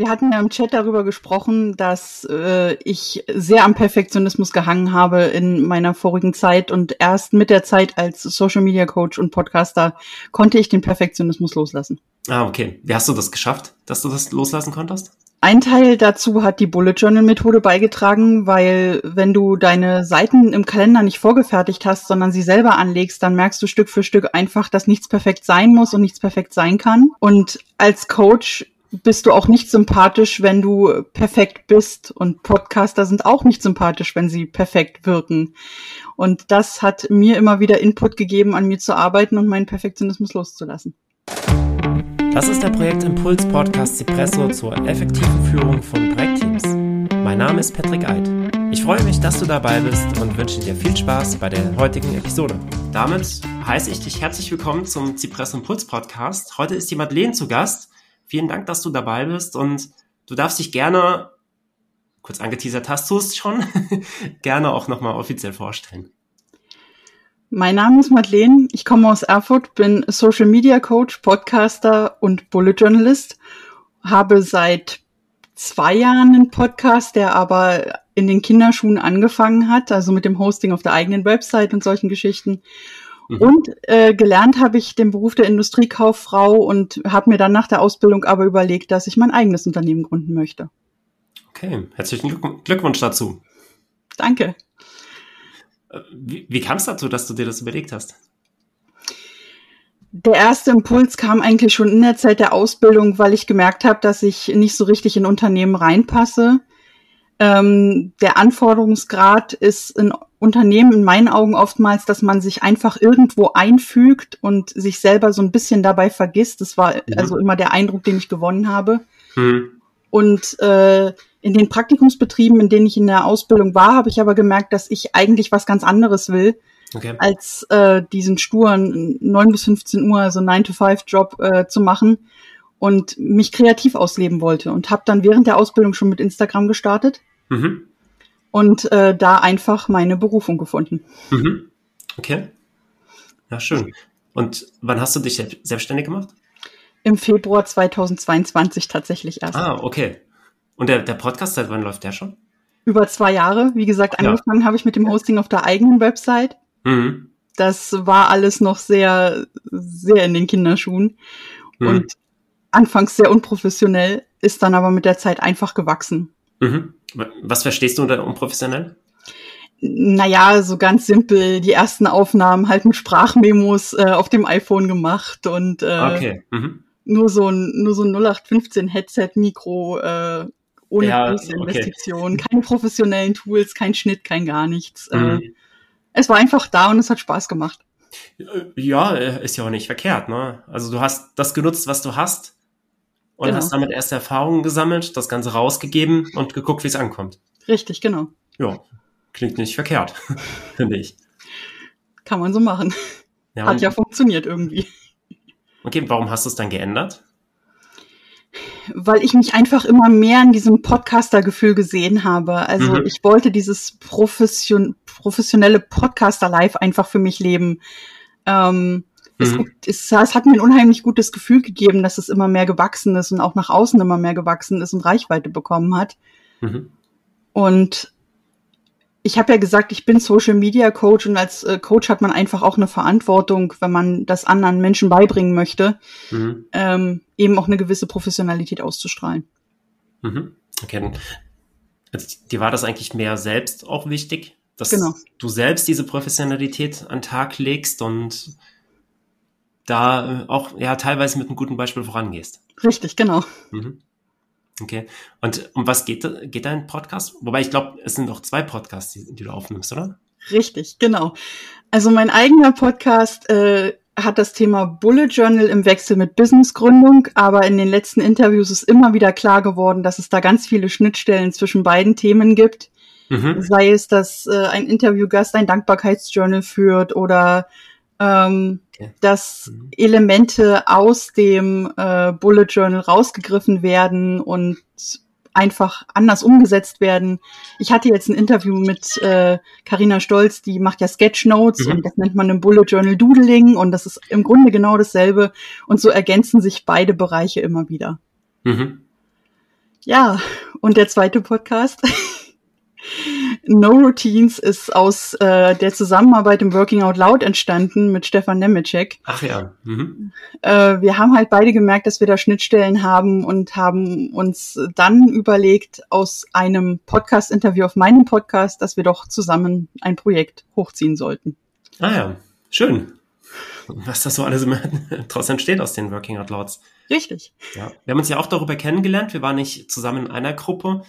wir hatten ja im Chat darüber gesprochen, dass äh, ich sehr am Perfektionismus gehangen habe in meiner vorigen Zeit und erst mit der Zeit als Social Media Coach und Podcaster konnte ich den Perfektionismus loslassen. Ah, okay. Wie hast du das geschafft, dass du das loslassen konntest? Ein Teil dazu hat die Bullet Journal Methode beigetragen, weil wenn du deine Seiten im Kalender nicht vorgefertigt hast, sondern sie selber anlegst, dann merkst du Stück für Stück einfach, dass nichts perfekt sein muss und nichts perfekt sein kann. Und als Coach bist du auch nicht sympathisch, wenn du perfekt bist. Und Podcaster sind auch nicht sympathisch, wenn sie perfekt wirken. Und das hat mir immer wieder Input gegeben, an mir zu arbeiten und meinen Perfektionismus loszulassen. Das ist der Projektimpuls Podcast Cipresso zur effektiven Führung von Projektteams. Mein Name ist Patrick Eid. Ich freue mich, dass du dabei bist und wünsche dir viel Spaß bei der heutigen Episode. Damit heiße ich dich herzlich willkommen zum Cipresso Impuls Podcast. Heute ist die Madeleine zu Gast. Vielen Dank, dass du dabei bist und du darfst dich gerne, kurz angeteasert hast du es schon, gerne auch nochmal offiziell vorstellen. Mein Name ist Madeleine, ich komme aus Erfurt, bin Social Media Coach, Podcaster und Bullet Journalist, habe seit zwei Jahren einen Podcast, der aber in den Kinderschuhen angefangen hat, also mit dem Hosting auf der eigenen Website und solchen Geschichten Mhm. Und äh, gelernt habe ich den Beruf der Industriekauffrau und habe mir dann nach der Ausbildung aber überlegt, dass ich mein eigenes Unternehmen gründen möchte. Okay, herzlichen Glückwunsch dazu. Danke. Äh, wie, wie kam es dazu, dass du dir das überlegt hast? Der erste Impuls kam eigentlich schon in der Zeit der Ausbildung, weil ich gemerkt habe, dass ich nicht so richtig in Unternehmen reinpasse. Ähm, der Anforderungsgrad ist in Unternehmen in meinen Augen oftmals, dass man sich einfach irgendwo einfügt und sich selber so ein bisschen dabei vergisst. Das war mhm. also immer der Eindruck, den ich gewonnen habe. Mhm. Und äh, in den Praktikumsbetrieben, in denen ich in der Ausbildung war, habe ich aber gemerkt, dass ich eigentlich was ganz anderes will, okay. als äh, diesen sturen 9 bis 15 Uhr, also 9-to-5-Job äh, zu machen und mich kreativ ausleben wollte. Und habe dann während der Ausbildung schon mit Instagram gestartet. Mhm und äh, da einfach meine Berufung gefunden. Mhm. Okay. Ja, schön. Und wann hast du dich selbstständig gemacht? Im Februar 2022 tatsächlich erst. Ah, okay. Und der, der Podcast, seit wann läuft der schon? Über zwei Jahre. Wie gesagt, angefangen ja. habe ich mit dem Hosting auf der eigenen Website. Mhm. Das war alles noch sehr, sehr in den Kinderschuhen. Mhm. Und anfangs sehr unprofessionell, ist dann aber mit der Zeit einfach gewachsen. Mhm. Was verstehst du unter unprofessionell? Naja, so ganz simpel. Die ersten Aufnahmen halt mit Sprachmemos äh, auf dem iPhone gemacht und äh, okay. mhm. nur so ein nur so ein 0815 Headset Mikro äh, ohne ja, große Investitionen, okay. keine professionellen Tools, kein Schnitt, kein gar nichts. Äh, mhm. Es war einfach da und es hat Spaß gemacht. Ja, äh, ist ja auch nicht verkehrt, ne? Also du hast das genutzt, was du hast und genau. hast damit erste Erfahrungen gesammelt, das Ganze rausgegeben und geguckt, wie es ankommt. Richtig, genau. Ja, klingt nicht verkehrt, finde ich. Kann man so machen. Ja, Hat ja funktioniert irgendwie. Okay, warum hast du es dann geändert? Weil ich mich einfach immer mehr in diesem Podcaster-Gefühl gesehen habe. Also mhm. ich wollte dieses profession professionelle Podcaster-Life einfach für mich leben. Ähm, Mhm. Es, es, es, hat mir ein unheimlich gutes Gefühl gegeben, dass es immer mehr gewachsen ist und auch nach außen immer mehr gewachsen ist und Reichweite bekommen hat. Mhm. Und ich habe ja gesagt, ich bin Social Media Coach und als äh, Coach hat man einfach auch eine Verantwortung, wenn man das anderen Menschen beibringen möchte, mhm. ähm, eben auch eine gewisse Professionalität auszustrahlen. Mhm. Okay. Also, dir war das eigentlich mehr selbst auch wichtig, dass genau. du selbst diese Professionalität an den Tag legst und da äh, auch ja teilweise mit einem guten Beispiel vorangehst. Richtig, genau. Mhm. Okay. Und um was geht, geht dein Podcast? Wobei ich glaube, es sind auch zwei Podcasts, die, die, du aufnimmst, oder? Richtig, genau. Also mein eigener Podcast äh, hat das Thema Bullet Journal im Wechsel mit Businessgründung, aber in den letzten Interviews ist immer wieder klar geworden, dass es da ganz viele Schnittstellen zwischen beiden Themen gibt. Mhm. Sei es, dass äh, ein Interviewgast ein Dankbarkeitsjournal führt oder ähm, okay. dass mhm. Elemente aus dem äh, Bullet Journal rausgegriffen werden und einfach anders umgesetzt werden. Ich hatte jetzt ein Interview mit Karina äh, Stolz, die macht ja Sketchnotes mhm. und das nennt man im Bullet Journal Doodling und das ist im Grunde genau dasselbe und so ergänzen sich beide Bereiche immer wieder. Mhm. Ja, und der zweite Podcast. No Routines ist aus äh, der Zusammenarbeit im Working Out Loud entstanden mit Stefan Nemetschek. Ach ja. Mhm. Äh, wir haben halt beide gemerkt, dass wir da Schnittstellen haben und haben uns dann überlegt, aus einem Podcast-Interview auf meinem Podcast, dass wir doch zusammen ein Projekt hochziehen sollten. Ah ja, schön. Was da so alles daraus entsteht aus den Working Out Louds. Richtig. Ja. Wir haben uns ja auch darüber kennengelernt. Wir waren nicht zusammen in einer Gruppe,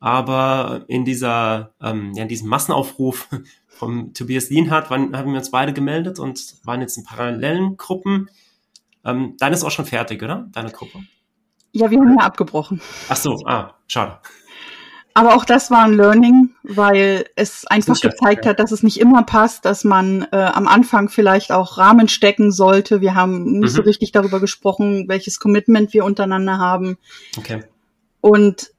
aber in dieser, ähm, ja, in diesem Massenaufruf vom Tobias Lienhardt waren, haben wir uns beide gemeldet und waren jetzt in parallelen Gruppen. Ähm, deine ist auch schon fertig, oder? Deine Gruppe? Ja, wir haben ja abgebrochen. Ach so, ah, schade. Aber auch das war ein Learning, weil es einfach Sicher, gezeigt ja. hat, dass es nicht immer passt, dass man äh, am Anfang vielleicht auch Rahmen stecken sollte. Wir haben nicht mhm. so richtig darüber gesprochen, welches Commitment wir untereinander haben. Okay. Und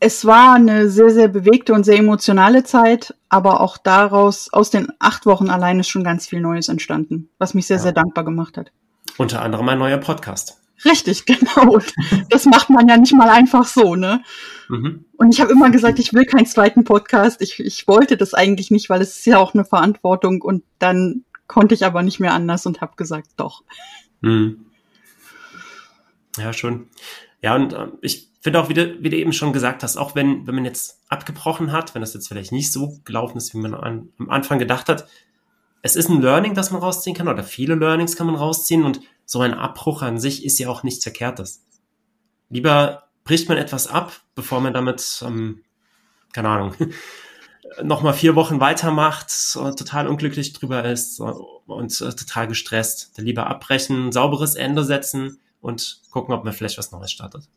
es war eine sehr, sehr bewegte und sehr emotionale Zeit, aber auch daraus, aus den acht Wochen allein ist schon ganz viel Neues entstanden, was mich sehr, ja. sehr dankbar gemacht hat. Unter anderem ein neuer Podcast. Richtig, genau. Das macht man ja nicht mal einfach so, ne? Mhm. Und ich habe immer gesagt, ich will keinen zweiten Podcast. Ich, ich wollte das eigentlich nicht, weil es ist ja auch eine Verantwortung. Und dann konnte ich aber nicht mehr anders und habe gesagt, doch. Mhm. Ja, schon. Ja, und äh, ich finde auch, wie du, wie du eben schon gesagt hast, auch wenn, wenn man jetzt abgebrochen hat, wenn das jetzt vielleicht nicht so gelaufen ist, wie man an, am Anfang gedacht hat, es ist ein Learning, das man rausziehen kann, oder viele Learnings kann man rausziehen und so ein Abbruch an sich ist ja auch nichts Verkehrtes. Lieber bricht man etwas ab, bevor man damit, ähm, keine Ahnung, nochmal vier Wochen weitermacht, äh, total unglücklich drüber ist äh, und äh, total gestresst. Lieber abbrechen, sauberes Ende setzen und gucken, ob man vielleicht was Neues startet.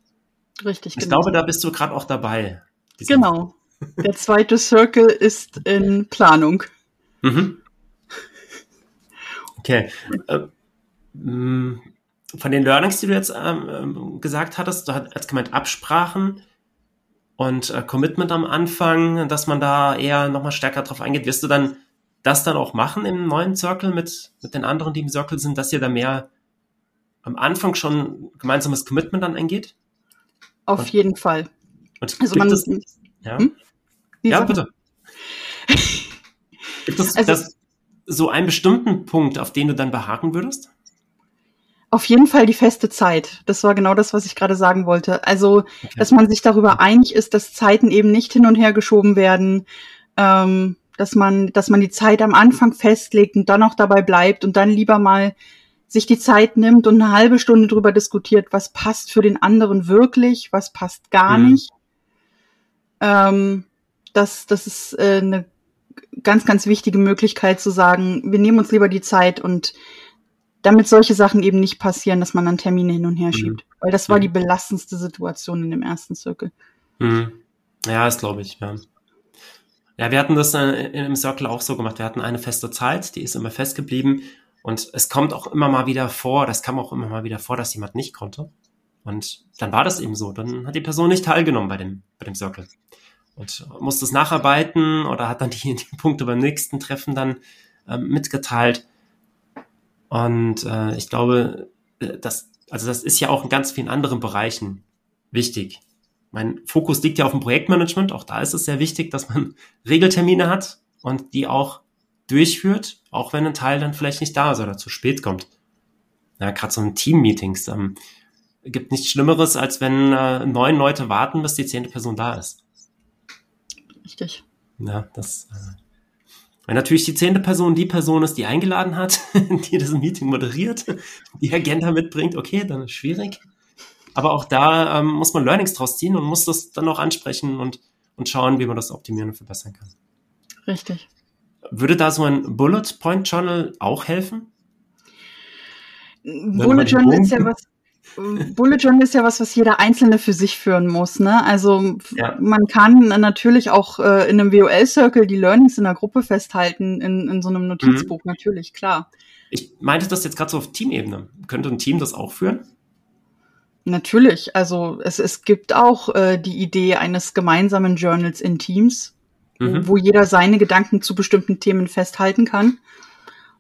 Richtig, Ich genau. glaube, da bist du gerade auch dabei. Genau. Der zweite Circle ist in Planung. Mhm. Okay. Äh, mm, von den Learnings, die du jetzt ähm, ähm, gesagt hattest, du hast gemeint Absprachen und äh, Commitment am Anfang, dass man da eher nochmal stärker drauf eingeht. Wirst du dann das dann auch machen im neuen Circle mit, mit den anderen, die im Circle sind, dass ihr da mehr am Anfang schon gemeinsames Commitment dann eingeht? Auf und, jeden Fall. Also man, es, ja, hm? ja bitte. gibt es also, das, so einen bestimmten Punkt, auf den du dann beharren würdest? Auf jeden Fall die feste Zeit. Das war genau das, was ich gerade sagen wollte. Also, okay. dass man sich darüber einig ist, dass Zeiten eben nicht hin und her geschoben werden, ähm, dass man, dass man die Zeit am Anfang festlegt und dann auch dabei bleibt und dann lieber mal sich die Zeit nimmt und eine halbe Stunde drüber diskutiert, was passt für den anderen wirklich, was passt gar mhm. nicht. Ähm, das, das ist äh, eine ganz, ganz wichtige Möglichkeit zu sagen, wir nehmen uns lieber die Zeit und damit solche Sachen eben nicht passieren, dass man dann Termine hin und her mhm. schiebt. Mhm. Weil das war mhm. die belastendste Situation in dem ersten Circle. Mhm. Ja, das glaube ich, ja. Ja, wir hatten das äh, im Circle auch so gemacht. Wir hatten eine feste Zeit, die ist immer festgeblieben. Und es kommt auch immer mal wieder vor, das kam auch immer mal wieder vor, dass jemand nicht konnte. Und dann war das eben so. Dann hat die Person nicht teilgenommen bei dem, bei dem Circle und musste es nacharbeiten oder hat dann die, die Punkte beim nächsten Treffen dann ähm, mitgeteilt. Und äh, ich glaube, äh, das, also das ist ja auch in ganz vielen anderen Bereichen wichtig. Mein Fokus liegt ja auf dem Projektmanagement. Auch da ist es sehr wichtig, dass man Regeltermine hat und die auch durchführt, auch wenn ein Teil dann vielleicht nicht da ist oder zu spät kommt. Ja, gerade so in Team-Meetings. Ähm, gibt nichts Schlimmeres, als wenn äh, neun Leute warten, bis die zehnte Person da ist. Richtig. Ja, das. Äh, wenn natürlich die zehnte Person die Person ist, die eingeladen hat, die das Meeting moderiert, die Agenda mitbringt, okay, dann ist schwierig. Aber auch da ähm, muss man Learnings draus ziehen und muss das dann auch ansprechen und, und schauen, wie man das optimieren und verbessern kann. Richtig. Würde da so ein Bullet Point Journal auch helfen? Bullet Journal ist ja was, Bullet Journal ist ja was, was jeder Einzelne für sich führen muss. Ne? Also ja. man kann natürlich auch äh, in einem WOL-Circle die Learnings in der Gruppe festhalten, in, in so einem Notizbuch, mhm. natürlich, klar. Ich meinte das jetzt gerade so auf Teamebene. Könnte ein Team das auch führen? Natürlich. Also es, es gibt auch äh, die Idee eines gemeinsamen Journals in Teams, mhm. wo jeder seine Gedanken zu bestimmten Themen festhalten kann.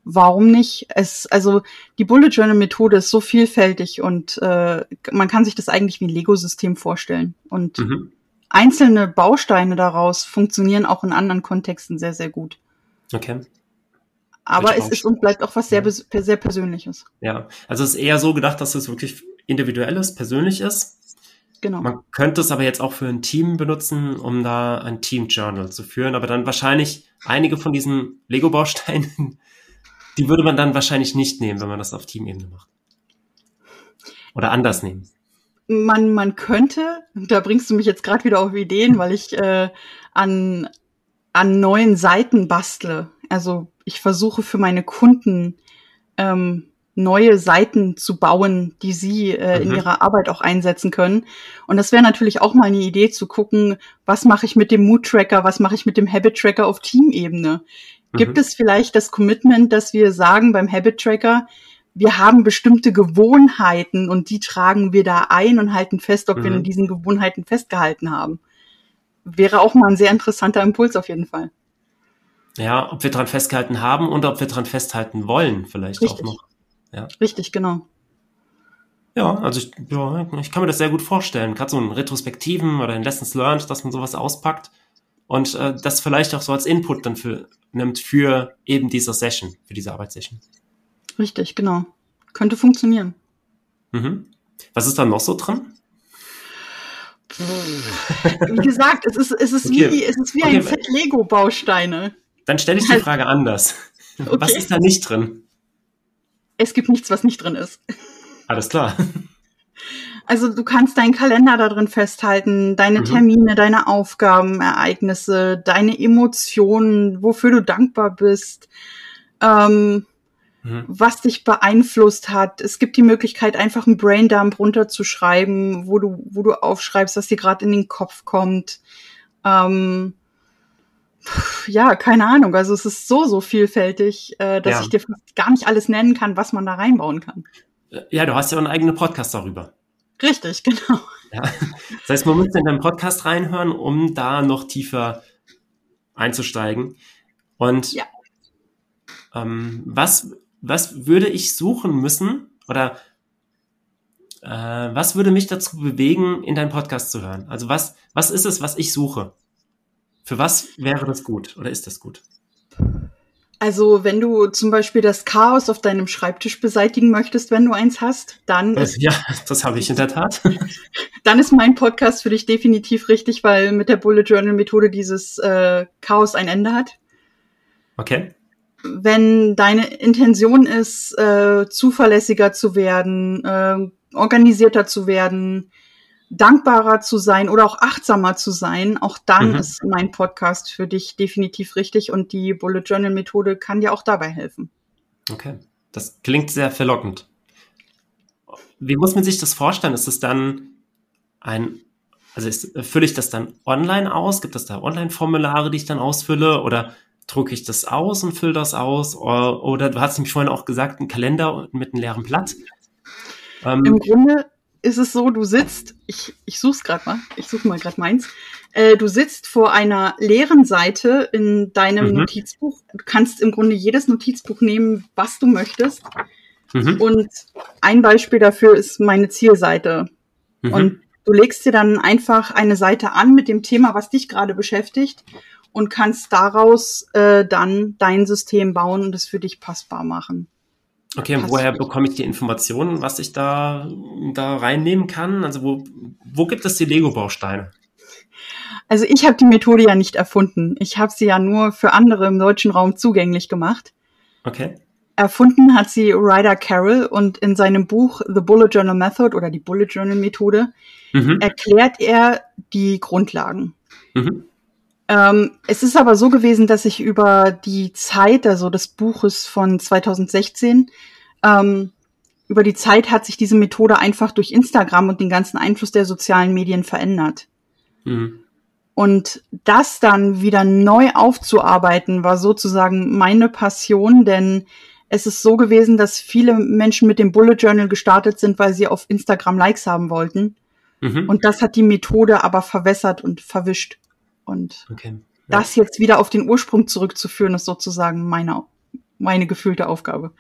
warum nicht? Es, also die Bullet Journal Methode ist so vielfältig und äh, man kann sich das eigentlich wie ein Lego-System vorstellen. Und mhm. einzelne Bausteine daraus funktionieren auch in anderen Kontexten sehr, sehr gut. Okay. Aber es ist und bleibt auch was sehr, ja. sehr Persönliches. Ja, also es ist eher so gedacht, dass es wirklich individuelles, persönlich ist. Genau. Man könnte es aber jetzt auch für ein Team benutzen, um da ein Team Journal zu führen, aber dann wahrscheinlich einige von diesen Lego-Bausteinen, die würde man dann wahrscheinlich nicht nehmen, wenn man das auf Teamebene macht. Oder anders nehmen. Man, man könnte, da bringst du mich jetzt gerade wieder auf Ideen, weil ich äh, an, an neuen Seiten bastle. Also ich versuche für meine Kunden ähm, neue Seiten zu bauen, die sie äh, mhm. in ihrer Arbeit auch einsetzen können. Und das wäre natürlich auch mal eine Idee zu gucken, was mache ich mit dem Mood Tracker, was mache ich mit dem Habit Tracker auf Teamebene. Mhm. Gibt es vielleicht das Commitment, dass wir sagen beim Habit Tracker, wir haben bestimmte Gewohnheiten und die tragen wir da ein und halten fest, ob mhm. wir in diesen Gewohnheiten festgehalten haben. Wäre auch mal ein sehr interessanter Impuls auf jeden Fall. Ja, ob wir dran festgehalten haben und ob wir dran festhalten wollen, vielleicht Richtig. auch noch. Ja. Richtig, genau. Ja, also ich, ja, ich kann mir das sehr gut vorstellen. Gerade so in Retrospektiven oder in Lessons Learned, dass man sowas auspackt und äh, das vielleicht auch so als Input dann für, nimmt für eben diese Session, für diese Arbeitssession. Richtig, genau. Könnte funktionieren. Mhm. Was ist da noch so dran? Wie gesagt, es ist, es ist okay. wie, es ist wie okay. ein Set Lego-Bausteine. Dann stelle ich die also Frage anders. Okay. Was ist da nicht drin? Es gibt nichts, was nicht drin ist. Alles klar. Also du kannst deinen Kalender da drin festhalten, deine mhm. Termine, deine Aufgaben, Ereignisse, deine Emotionen, wofür du dankbar bist, ähm, mhm. was dich beeinflusst hat. Es gibt die Möglichkeit, einfach einen Braindump runterzuschreiben, wo du, wo du aufschreibst, was dir gerade in den Kopf kommt. Ähm, ja, keine Ahnung. Also es ist so, so vielfältig, äh, dass ja. ich dir gar nicht alles nennen kann, was man da reinbauen kann. Äh, ja, du hast ja einen eigenen Podcast darüber. Richtig, genau. Ja. Das heißt, man muss in deinen Podcast reinhören, um da noch tiefer einzusteigen. Und ja. ähm, was, was würde ich suchen müssen oder äh, was würde mich dazu bewegen, in deinen Podcast zu hören? Also was, was ist es, was ich suche? Für was wäre das gut oder ist das gut? Also, wenn du zum Beispiel das Chaos auf deinem Schreibtisch beseitigen möchtest, wenn du eins hast, dann. Ist, ja, das habe ich in der Tat. dann ist mein Podcast für dich definitiv richtig, weil mit der Bullet Journal Methode dieses äh, Chaos ein Ende hat. Okay. Wenn deine Intention ist, äh, zuverlässiger zu werden, äh, organisierter zu werden, dankbarer zu sein oder auch achtsamer zu sein, auch dann mhm. ist mein Podcast für dich definitiv richtig und die Bullet Journal Methode kann dir auch dabei helfen. Okay, das klingt sehr verlockend. Wie muss man sich das vorstellen? Ist es dann ein, also ist, fülle ich das dann online aus? Gibt es da Online-Formulare, die ich dann ausfülle oder drucke ich das aus und fülle das aus? Oder, oder du hast nämlich vorhin auch gesagt, ein Kalender mit einem leeren Blatt. Ähm, Im Grunde ist es so, du sitzt, ich, ich such's gerade mal, ich suche mal gerade meins, äh, du sitzt vor einer leeren Seite in deinem mhm. Notizbuch. Du kannst im Grunde jedes Notizbuch nehmen, was du möchtest. Mhm. Und ein Beispiel dafür ist meine Zielseite. Mhm. Und du legst dir dann einfach eine Seite an mit dem Thema, was dich gerade beschäftigt und kannst daraus äh, dann dein System bauen und es für dich passbar machen. Okay, und woher bekomme ich die Informationen, was ich da, da reinnehmen kann? Also wo, wo gibt es die Lego-Bausteine? Also ich habe die Methode ja nicht erfunden. Ich habe sie ja nur für andere im deutschen Raum zugänglich gemacht. Okay. Erfunden hat sie Ryder Carroll und in seinem Buch The Bullet Journal Method oder die Bullet Journal Methode mhm. erklärt er die Grundlagen. Mhm. Ähm, es ist aber so gewesen, dass ich über die Zeit, also des Buches von 2016, ähm, über die Zeit hat sich diese Methode einfach durch Instagram und den ganzen Einfluss der sozialen Medien verändert. Mhm. Und das dann wieder neu aufzuarbeiten, war sozusagen meine Passion, denn es ist so gewesen, dass viele Menschen mit dem Bullet Journal gestartet sind, weil sie auf Instagram Likes haben wollten. Mhm. Und das hat die Methode aber verwässert und verwischt. Und okay. ja. das jetzt wieder auf den Ursprung zurückzuführen, ist sozusagen meine, meine gefühlte Aufgabe.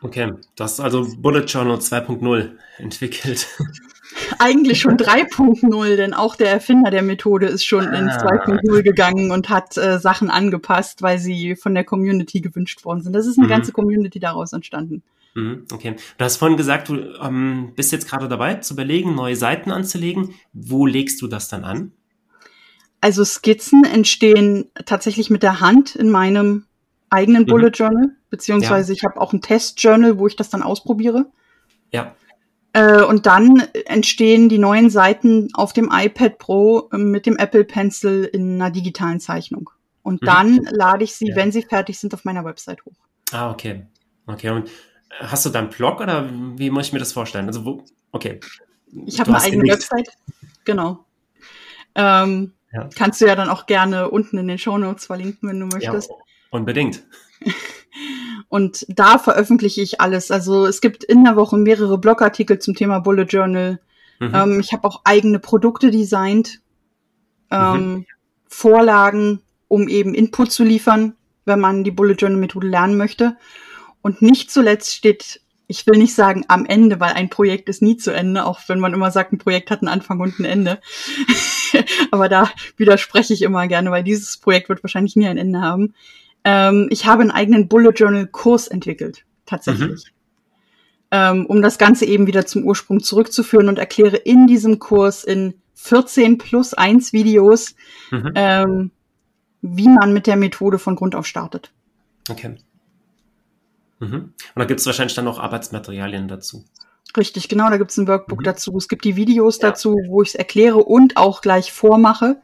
Okay, du hast also Bullet Journal 2.0 entwickelt. Eigentlich schon 3.0, denn auch der Erfinder der Methode ist schon ah. ins 2.0 gegangen und hat äh, Sachen angepasst, weil sie von der Community gewünscht worden sind. Das ist eine mhm. ganze Community daraus entstanden. Mhm, okay. Du hast vorhin gesagt, du ähm, bist jetzt gerade dabei zu überlegen, neue Seiten anzulegen. Wo legst du das dann an? Also Skizzen entstehen tatsächlich mit der Hand in meinem eigenen mhm. Bullet Journal, beziehungsweise ja. ich habe auch ein Test Journal, wo ich das dann ausprobiere. Ja. Äh, und dann entstehen die neuen Seiten auf dem iPad Pro äh, mit dem Apple Pencil in einer digitalen Zeichnung. Und mhm. dann lade ich sie, ja. wenn sie fertig sind, auf meiner Website hoch. Ah, okay. Okay. Und hast du da einen Blog oder wie muss ich mir das vorstellen? Also wo, okay. Ich habe eine eigene Website. Genau. Ähm, ja. Kannst du ja dann auch gerne unten in den Show Notes verlinken, wenn du möchtest. Ja, unbedingt. Und da veröffentliche ich alles. Also es gibt in der Woche mehrere Blogartikel zum Thema Bullet Journal. Mhm. Ähm, ich habe auch eigene Produkte designt, ähm, mhm. Vorlagen, um eben Input zu liefern, wenn man die Bullet Journal Methode lernen möchte. Und nicht zuletzt steht, ich will nicht sagen am Ende, weil ein Projekt ist nie zu Ende, auch wenn man immer sagt, ein Projekt hat einen Anfang und ein Ende. Aber da widerspreche ich immer gerne, weil dieses Projekt wird wahrscheinlich nie ein Ende haben. Ähm, ich habe einen eigenen Bullet Journal Kurs entwickelt, tatsächlich. Mhm. Ähm, um das Ganze eben wieder zum Ursprung zurückzuführen und erkläre in diesem Kurs in 14 plus 1 Videos, mhm. ähm, wie man mit der Methode von Grund auf startet. Okay. Mhm. Und da gibt es wahrscheinlich dann auch Arbeitsmaterialien dazu. Richtig, genau, da gibt es ein Workbook mhm. dazu. Es gibt die Videos ja. dazu, wo ich es erkläre und auch gleich vormache,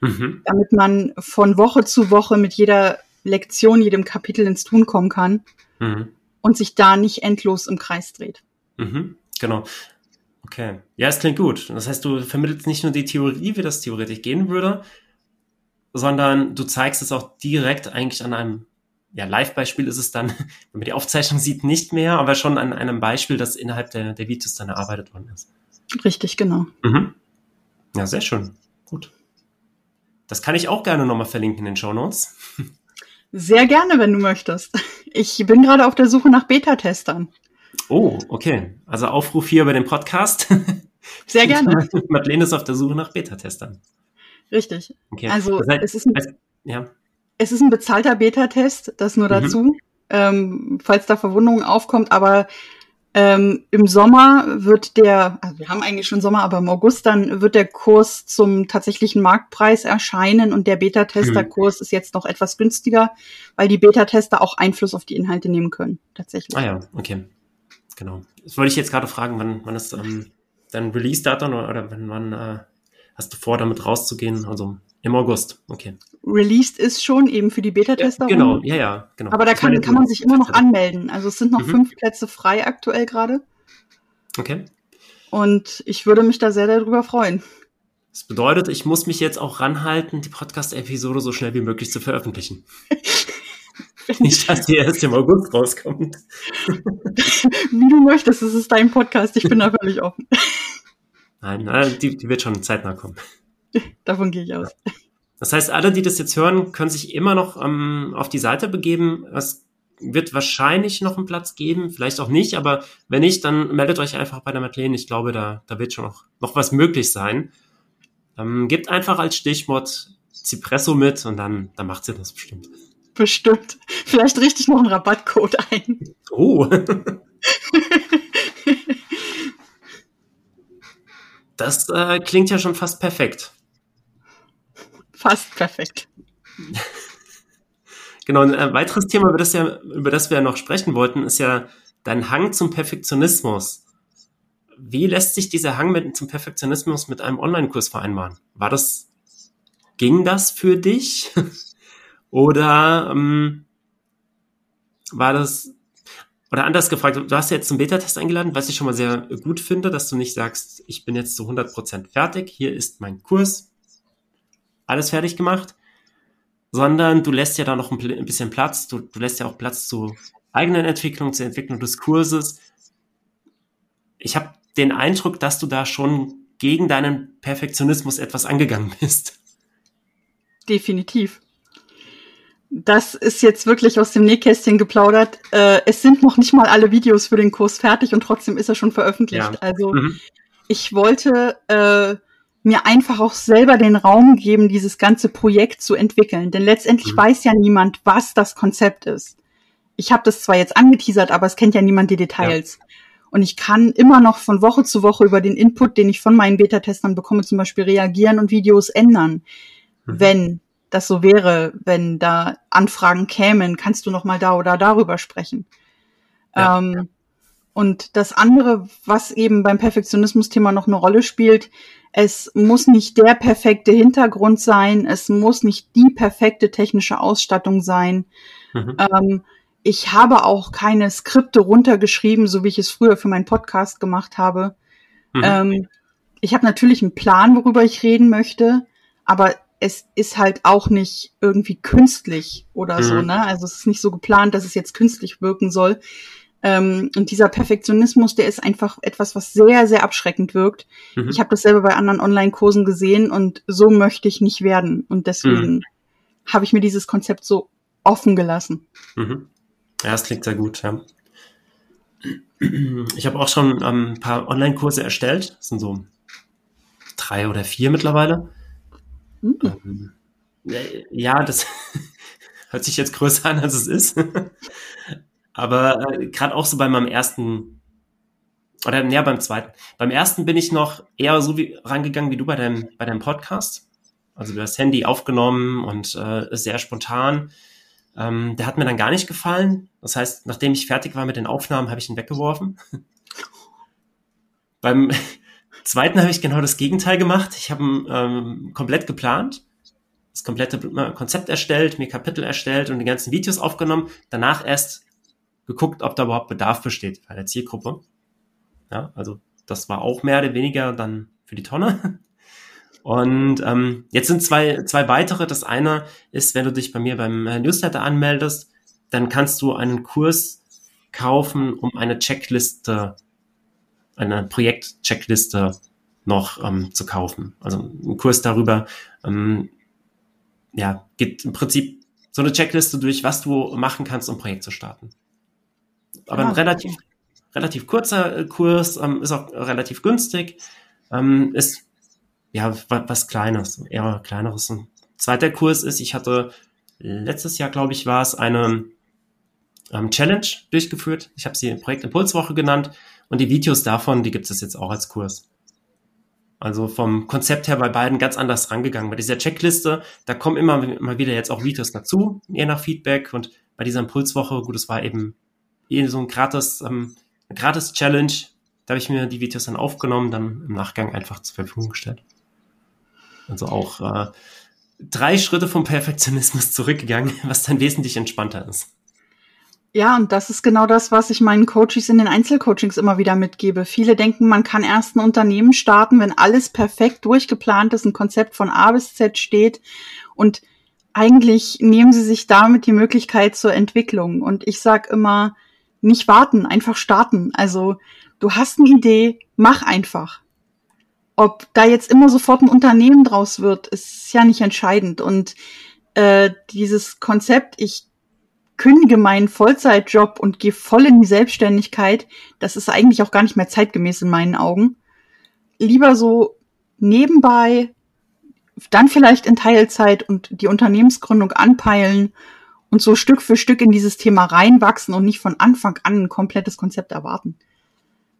mhm. damit man von Woche zu Woche mit jeder Lektion, jedem Kapitel ins Tun kommen kann mhm. und sich da nicht endlos im Kreis dreht. Mhm. Genau. Okay. Ja, es klingt gut. Das heißt, du vermittelst nicht nur die Theorie, wie das theoretisch gehen würde, sondern du zeigst es auch direkt eigentlich an einem ja, Live-Beispiel ist es dann, wenn man die Aufzeichnung sieht, nicht mehr, aber schon an einem Beispiel, das innerhalb der, der Videos dann erarbeitet worden ist. Richtig, genau. Mhm. Ja, sehr schön. Gut. Das kann ich auch gerne nochmal verlinken in den Show Notes. Sehr gerne, wenn du möchtest. Ich bin gerade auf der Suche nach Beta-Testern. Oh, okay. Also Aufruf hier bei dem Podcast. Sehr gerne. Madeleine ist auf der Suche nach Beta-Testern. Richtig. Okay. Also das heißt, es ist ein, ja. Es ist ein bezahlter Beta-Test, das nur mhm. dazu, mhm. ähm, falls da Verwundungen aufkommt, aber ähm, Im Sommer wird der, also wir haben eigentlich schon Sommer, aber im August dann wird der Kurs zum tatsächlichen Marktpreis erscheinen und der Beta-Tester-Kurs mhm. ist jetzt noch etwas günstiger, weil die Beta-Tester auch Einfluss auf die Inhalte nehmen können, tatsächlich. Ah ja, okay. Genau. Das wollte ich jetzt gerade fragen, wann, wann ist ähm, dein Release-Datum oder, oder wann, wann äh, hast du vor, damit rauszugehen? Also im August, okay. Released ist schon eben für die Beta-Tester. Ja, genau, ja, ja, genau. Aber da kann, kann man sich immer noch anmelden. Also es sind noch mhm. fünf Plätze frei aktuell gerade. Okay. Und ich würde mich da sehr darüber freuen. Das bedeutet, ich muss mich jetzt auch ranhalten, die Podcast-Episode so schnell wie möglich zu veröffentlichen. Nicht, dass die erst im August rauskommt. wie du möchtest, es ist dein Podcast, ich bin da völlig offen. Nein, die, die wird schon zeitnah kommen. Davon gehe ich aus. Das heißt, alle, die das jetzt hören, können sich immer noch ähm, auf die Seite begeben. Es wird wahrscheinlich noch einen Platz geben, vielleicht auch nicht, aber wenn nicht, dann meldet euch einfach bei der Madeleine. Ich glaube, da, da wird schon noch, noch was möglich sein. Ähm, gebt einfach als Stichwort Cipresso mit und dann, dann macht sie das bestimmt. Bestimmt. Vielleicht richtig noch einen Rabattcode ein. Oh. das äh, klingt ja schon fast perfekt. Fast perfekt. Genau, ein äh, weiteres Thema, über das, ja, über das wir ja noch sprechen wollten, ist ja dein Hang zum Perfektionismus. Wie lässt sich dieser Hang mit, zum Perfektionismus mit einem Online-Kurs vereinbaren? War das, ging das für dich? oder ähm, war das, oder anders gefragt, du hast ja jetzt zum Beta-Test eingeladen, was ich schon mal sehr gut finde, dass du nicht sagst, ich bin jetzt zu 100% fertig, hier ist mein Kurs, alles fertig gemacht, sondern du lässt ja da noch ein bisschen Platz, du, du lässt ja auch Platz zu eigenen Entwicklung, zur Entwicklung des Kurses. Ich habe den Eindruck, dass du da schon gegen deinen Perfektionismus etwas angegangen bist. Definitiv. das ist jetzt wirklich aus dem Nähkästchen geplaudert. Äh, es sind noch nicht mal alle Videos für den Kurs fertig und trotzdem ist er schon veröffentlicht. Ja. Also mhm. ich wollte äh, mir einfach auch selber den Raum geben, dieses ganze Projekt zu entwickeln. Denn letztendlich mhm. weiß ja niemand, was das Konzept ist. Ich habe das zwar jetzt angeteasert, aber es kennt ja niemand die Details. Ja. Und ich kann immer noch von Woche zu Woche über den Input, den ich von meinen Beta-Testern bekomme, zum Beispiel reagieren und Videos ändern. Mhm. Wenn das so wäre, wenn da Anfragen kämen, kannst du noch mal da oder darüber sprechen. Ja, ähm, ja. Und das andere, was eben beim Perfektionismus-Thema noch eine Rolle spielt, es muss nicht der perfekte Hintergrund sein, es muss nicht die perfekte technische Ausstattung sein. Mhm. Ähm, ich habe auch keine Skripte runtergeschrieben, so wie ich es früher für meinen Podcast gemacht habe. Mhm. Ähm, ich habe natürlich einen Plan, worüber ich reden möchte, aber es ist halt auch nicht irgendwie künstlich oder mhm. so, ne? Also es ist nicht so geplant, dass es jetzt künstlich wirken soll. Ähm, und dieser Perfektionismus, der ist einfach etwas, was sehr, sehr abschreckend wirkt. Mhm. Ich habe das selber bei anderen Online-Kursen gesehen und so möchte ich nicht werden. Und deswegen mhm. habe ich mir dieses Konzept so offen gelassen. Mhm. Ja, das klingt sehr gut, ja. Ich habe auch schon ähm, ein paar Online-Kurse erstellt. Das sind so drei oder vier mittlerweile. Mhm. Ähm, ja, das hört sich jetzt größer an, als es ist. Aber äh, gerade auch so bei meinem ersten, oder ja, beim zweiten. Beim ersten bin ich noch eher so wie rangegangen wie du bei deinem, bei deinem Podcast. Also das Handy aufgenommen und äh, sehr spontan. Ähm, der hat mir dann gar nicht gefallen. Das heißt, nachdem ich fertig war mit den Aufnahmen, habe ich ihn weggeworfen. Beim zweiten habe ich genau das Gegenteil gemacht. Ich habe ihn ähm, komplett geplant, das komplette Konzept erstellt, mir Kapitel erstellt und die ganzen Videos aufgenommen. Danach erst geguckt, ob da überhaupt Bedarf besteht bei der Zielgruppe. Ja, also das war auch mehr oder weniger dann für die Tonne. Und ähm, jetzt sind zwei, zwei weitere. Das eine ist, wenn du dich bei mir beim äh, Newsletter anmeldest, dann kannst du einen Kurs kaufen, um eine Checkliste, eine Projekt-Checkliste noch ähm, zu kaufen. Also ein Kurs darüber, ähm, ja, geht im Prinzip so eine Checkliste durch, was du machen kannst, um Projekt zu starten aber ein relativ, okay. relativ kurzer äh, Kurs, ähm, ist auch relativ günstig, ähm, ist ja was Kleines, eher kleineres. Ein zweiter Kurs ist, ich hatte letztes Jahr, glaube ich, war es eine ähm, Challenge durchgeführt. Ich habe sie Projekt Impulswoche genannt und die Videos davon, die gibt es jetzt auch als Kurs. Also vom Konzept her bei beiden ganz anders rangegangen. Bei dieser Checkliste, da kommen immer mal wieder jetzt auch Videos dazu, je nach Feedback. Und bei dieser Impulswoche, gut, es war eben eh so ein gratis, ähm, gratis Challenge. Da habe ich mir die Videos dann aufgenommen, dann im Nachgang einfach zur Verfügung gestellt. Also auch äh, drei Schritte vom Perfektionismus zurückgegangen, was dann wesentlich entspannter ist. Ja, und das ist genau das, was ich meinen Coaches in den Einzelcoachings immer wieder mitgebe. Viele denken, man kann erst ein Unternehmen starten, wenn alles perfekt durchgeplant ist, ein Konzept von A bis Z steht und eigentlich nehmen sie sich damit die Möglichkeit zur Entwicklung. Und ich sage immer, nicht warten, einfach starten. Also du hast eine Idee, mach einfach. Ob da jetzt immer sofort ein Unternehmen draus wird, ist ja nicht entscheidend. Und äh, dieses Konzept, ich kündige meinen Vollzeitjob und gehe voll in die Selbstständigkeit, das ist eigentlich auch gar nicht mehr zeitgemäß in meinen Augen. Lieber so nebenbei, dann vielleicht in Teilzeit und die Unternehmensgründung anpeilen und so Stück für Stück in dieses Thema reinwachsen und nicht von Anfang an ein komplettes Konzept erwarten.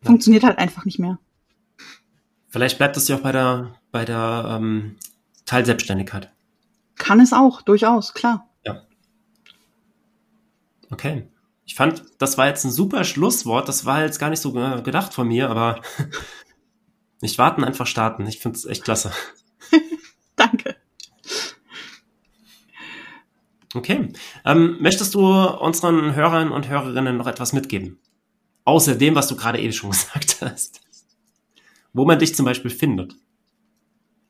Funktioniert halt einfach nicht mehr. Vielleicht bleibt es ja auch bei der, bei der ähm, Teilselbstständigkeit. Kann es auch, durchaus, klar. Ja. Okay. Ich fand, das war jetzt ein super Schlusswort. Das war jetzt gar nicht so gedacht von mir, aber nicht warten, einfach starten. Ich finde es echt klasse. Okay. Ähm, möchtest du unseren Hörern und Hörerinnen noch etwas mitgeben? Außer dem, was du gerade eben schon gesagt hast. Wo man dich zum Beispiel findet.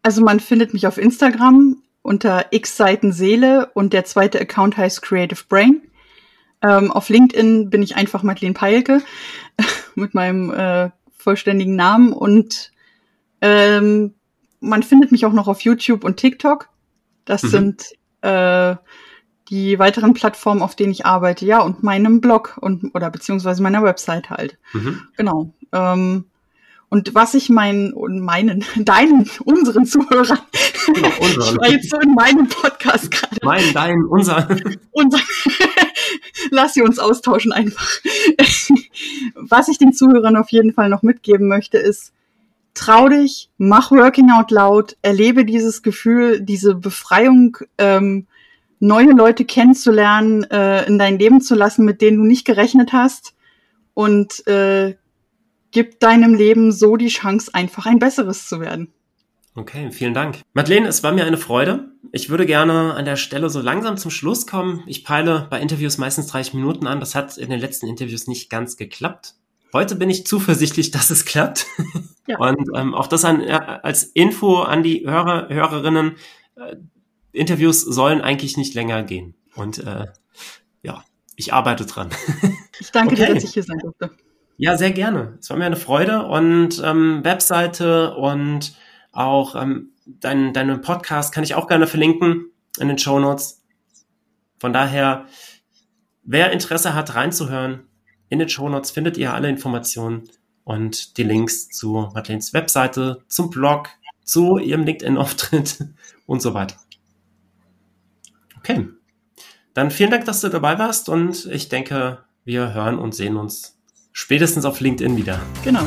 Also man findet mich auf Instagram unter x Seiten Seele und der zweite Account heißt Creative Brain. Ähm, auf LinkedIn bin ich einfach Madeleine Peilke mit meinem äh, vollständigen Namen und ähm, man findet mich auch noch auf YouTube und TikTok. Das mhm. sind äh, die weiteren Plattformen, auf denen ich arbeite, ja, und meinem Blog und oder beziehungsweise meiner Website halt. Mhm. Genau. Ähm, und was ich meinen und meinen, deinen, unseren Zuhörern, genau, unseren. ich war jetzt so in meinem Podcast gerade. Meinen, deinen, unser. unser. Lass sie uns austauschen einfach. was ich den Zuhörern auf jeden Fall noch mitgeben möchte, ist, trau dich, mach Working Out Loud, erlebe dieses Gefühl, diese Befreiung, ähm, neue Leute kennenzulernen, äh, in dein Leben zu lassen, mit denen du nicht gerechnet hast und äh, gib deinem Leben so die Chance, einfach ein besseres zu werden. Okay, vielen Dank. Madeleine, es war mir eine Freude. Ich würde gerne an der Stelle so langsam zum Schluss kommen. Ich peile bei Interviews meistens 30 Minuten an. Das hat in den letzten Interviews nicht ganz geklappt. Heute bin ich zuversichtlich, dass es klappt. Ja. Und ähm, auch das an, äh, als Info an die Hörer, Hörerinnen. Interviews sollen eigentlich nicht länger gehen. Und äh, ja, ich arbeite dran. Ich danke okay. dir, dass ich hier sein durfte. Ja, sehr gerne. Es war mir eine Freude. Und ähm, Webseite und auch ähm, dein, deinen Podcast kann ich auch gerne verlinken in den Show Notes. Von daher, wer Interesse hat, reinzuhören, in den Show Notes findet ihr alle Informationen und die Links zu Madeleines Webseite, zum Blog, zu ihrem LinkedIn-Auftritt und so weiter. Okay. Dann vielen Dank, dass du dabei warst und ich denke, wir hören und sehen uns spätestens auf LinkedIn wieder. Genau.